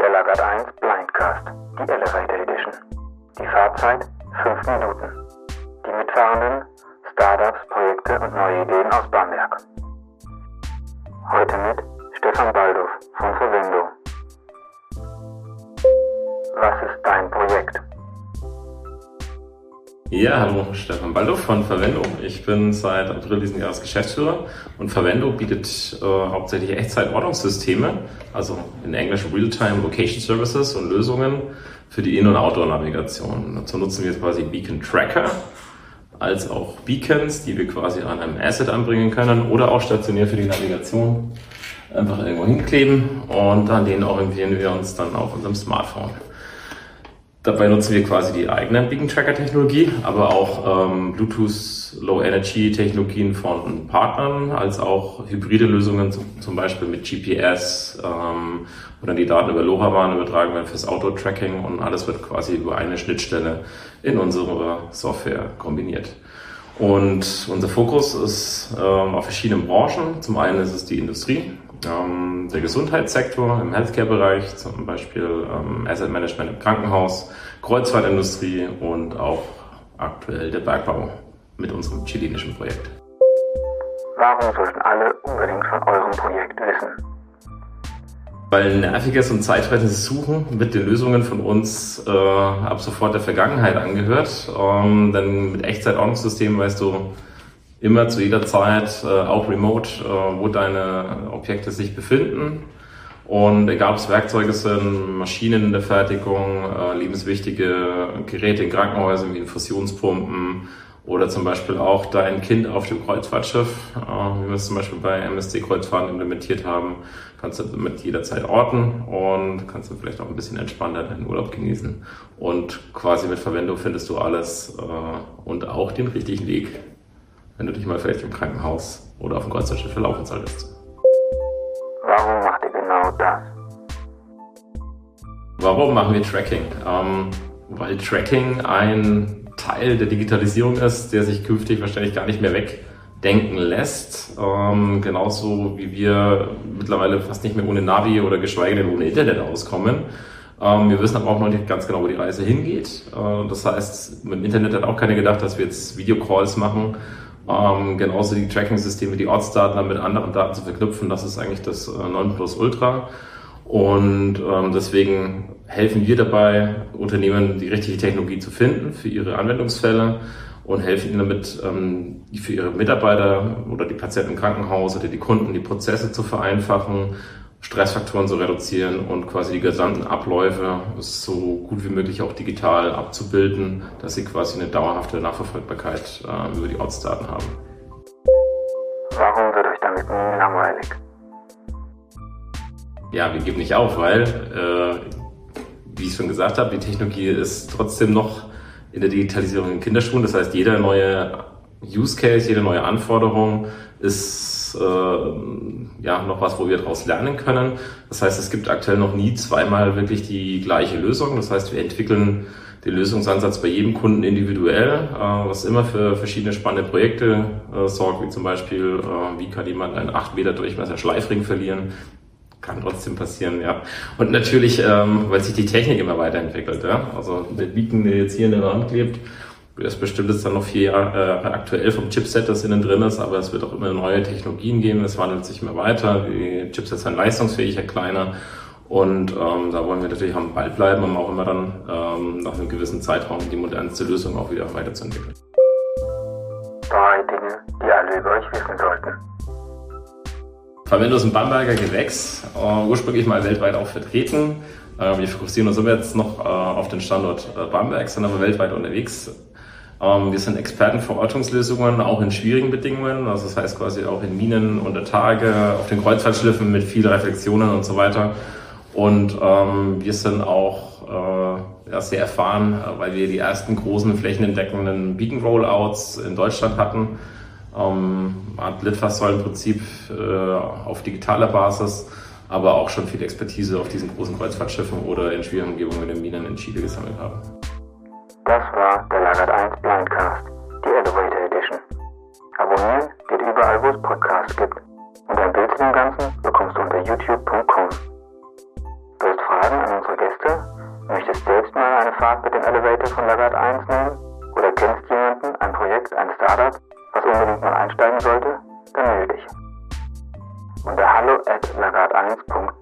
Der Lagert 1 Blindcast, die Elevator Edition. Die Fahrzeit 5 Minuten. Die Mitfahrenden, Startups, Projekte und neue Ideen aus Bamberg. Heute mit Stefan Baldorf von Verwendo. Was ist dein Projekt? Ja, hallo, Stefan Baldo von Verwendo. Ich bin seit April diesen Jahres Geschäftsführer und Verwendo bietet äh, hauptsächlich Echtzeit-Ortungssysteme, also in Englisch Real-Time Location Services und Lösungen für die In- und Outdoor-Navigation. Dazu nutzen wir quasi Beacon Tracker als auch Beacons, die wir quasi an einem Asset anbringen können oder auch stationär für die Navigation einfach irgendwo hinkleben und an denen orientieren wir uns dann auf unserem Smartphone. Dabei nutzen wir quasi die eigene Beacon Tracker Technologie, aber auch ähm, Bluetooth Low Energy Technologien von Partnern, als auch hybride Lösungen, zum Beispiel mit GPS, ähm, wo dann die Daten über LoRaWAN übertragen werden fürs Auto-Tracking und alles wird quasi über eine Schnittstelle in unserer Software kombiniert. Und unser Fokus ist ähm, auf verschiedenen Branchen. Zum einen ist es die Industrie, ähm, der Gesundheitssektor im Healthcare-Bereich, zum Beispiel ähm, Asset Management im Krankenhaus, Kreuzfahrtindustrie und auch aktuell der Bergbau mit unserem chilenischen Projekt. Warum sollten alle unbedingt von eurem Projekt wissen? Weil nerviges und zeitfressendes Suchen mit den Lösungen von uns äh, ab sofort der Vergangenheit angehört. Ähm, denn mit Echtzeit-Ordnungssystemen weißt du, immer zu jeder Zeit, äh, auch remote, äh, wo deine Objekte sich befinden. Und egal ob es Werkzeuge sind, Maschinen in der Fertigung, äh, lebenswichtige Geräte in Krankenhäusern wie Infusionspumpen oder zum Beispiel auch dein Kind auf dem Kreuzfahrtschiff, äh, wie wir es zum Beispiel bei MSC Kreuzfahrten implementiert haben, kannst du mit jederzeit orten und kannst du vielleicht auch ein bisschen entspannter deinen Urlaub genießen. Und quasi mit Verwendung findest du alles äh, und auch den richtigen Weg wenn du dich mal vielleicht im Krankenhaus oder auf dem Kreuzfahrtschiff verlaufen solltest. Warum macht ihr genau das? Warum machen wir Tracking? Ähm, weil Tracking ein Teil der Digitalisierung ist, der sich künftig wahrscheinlich gar nicht mehr wegdenken lässt. Ähm, genauso wie wir mittlerweile fast nicht mehr ohne Navi oder geschweige denn ohne Internet auskommen. Ähm, wir wissen aber auch noch nicht ganz genau, wo die Reise hingeht. Äh, das heißt, mit dem Internet hat auch keiner gedacht, dass wir jetzt Videocalls machen ähm, genauso die Tracking-Systeme, die Ortsdaten dann mit anderen Daten zu verknüpfen, das ist eigentlich das äh, Nonplusultra. Und ähm, deswegen helfen wir dabei, Unternehmen die richtige Technologie zu finden für ihre Anwendungsfälle und helfen ihnen damit, ähm, für ihre Mitarbeiter oder die Patienten im Krankenhaus oder die Kunden die Prozesse zu vereinfachen Stressfaktoren zu reduzieren und quasi die gesamten Abläufe so gut wie möglich auch digital abzubilden, dass sie quasi eine dauerhafte Nachverfolgbarkeit äh, über die Ortsdaten haben. Warum wird euch damit nie langweilig? Ja, wir geben nicht auf, weil, äh, wie ich schon gesagt habe, die Technologie ist trotzdem noch in der Digitalisierung in Kinderschuhen. Das heißt, jeder neue Use Case, jede neue Anforderung ist äh, ja noch was, wo wir daraus lernen können. Das heißt, es gibt aktuell noch nie zweimal wirklich die gleiche Lösung. Das heißt, wir entwickeln den Lösungsansatz bei jedem Kunden individuell, äh, was immer für verschiedene spannende Projekte äh, sorgt, wie zum Beispiel, äh, wie kann jemand einen 8 Meter Durchmesser Schleifring verlieren, kann trotzdem passieren, ja. Und natürlich, ähm, weil sich die Technik immer weiterentwickelt, ja. Also der Beacon, der jetzt hier in der Hand klebt, ist bestimmt jetzt dann noch vier Jahre äh, aktuell vom Chipset, das innen drin ist, aber es wird auch immer neue Technologien geben, es wandelt sich immer weiter, die Chipsets werden leistungsfähiger, kleiner und ähm, da wollen wir natürlich am Ball bleiben, um auch immer dann ähm, nach einem gewissen Zeitraum die modernste Lösung auch wieder weiterzuentwickeln. Drei Dinge, die alle über euch wissen sollten. Verwendo ist ein Bamberger Gewächs, äh, ursprünglich mal weltweit auch vertreten. Äh, wir fokussieren uns aber jetzt noch äh, auf den Standort äh, Bamberg, sind aber weltweit unterwegs. Ähm, wir sind Experten für Ortungslösungen, auch in schwierigen Bedingungen. Also das heißt quasi auch in Minen unter Tage, auf den Kreuzfahrtschiffen mit vielen Reflexionen und so weiter. Und ähm, wir sind auch äh, ja, sehr erfahren, weil wir die ersten großen flächenentdeckenden Beacon Rollouts in Deutschland hatten. Ähm, Art Litfaßsäulenprinzip äh, auf digitaler Basis, aber auch schon viel Expertise auf diesen großen Kreuzfahrtschiffen oder in schwierigen Umgebungen in den Minen in Chile gesammelt haben. Das war der Lagert 1 Blindcast, die Elevator Edition. Abonnieren geht überall, wo es Podcasts gibt. Und ein Bild zu dem Ganzen bekommst du unter youtube.com. Du hast Fragen an Fahrt mit dem Elevator von Lagarde 1 nehmen? Oder kennst jemanden, ein Projekt, ein Startup, was unbedingt mal einsteigen sollte? Dann melde dich. Unter hallo at lagarde1.de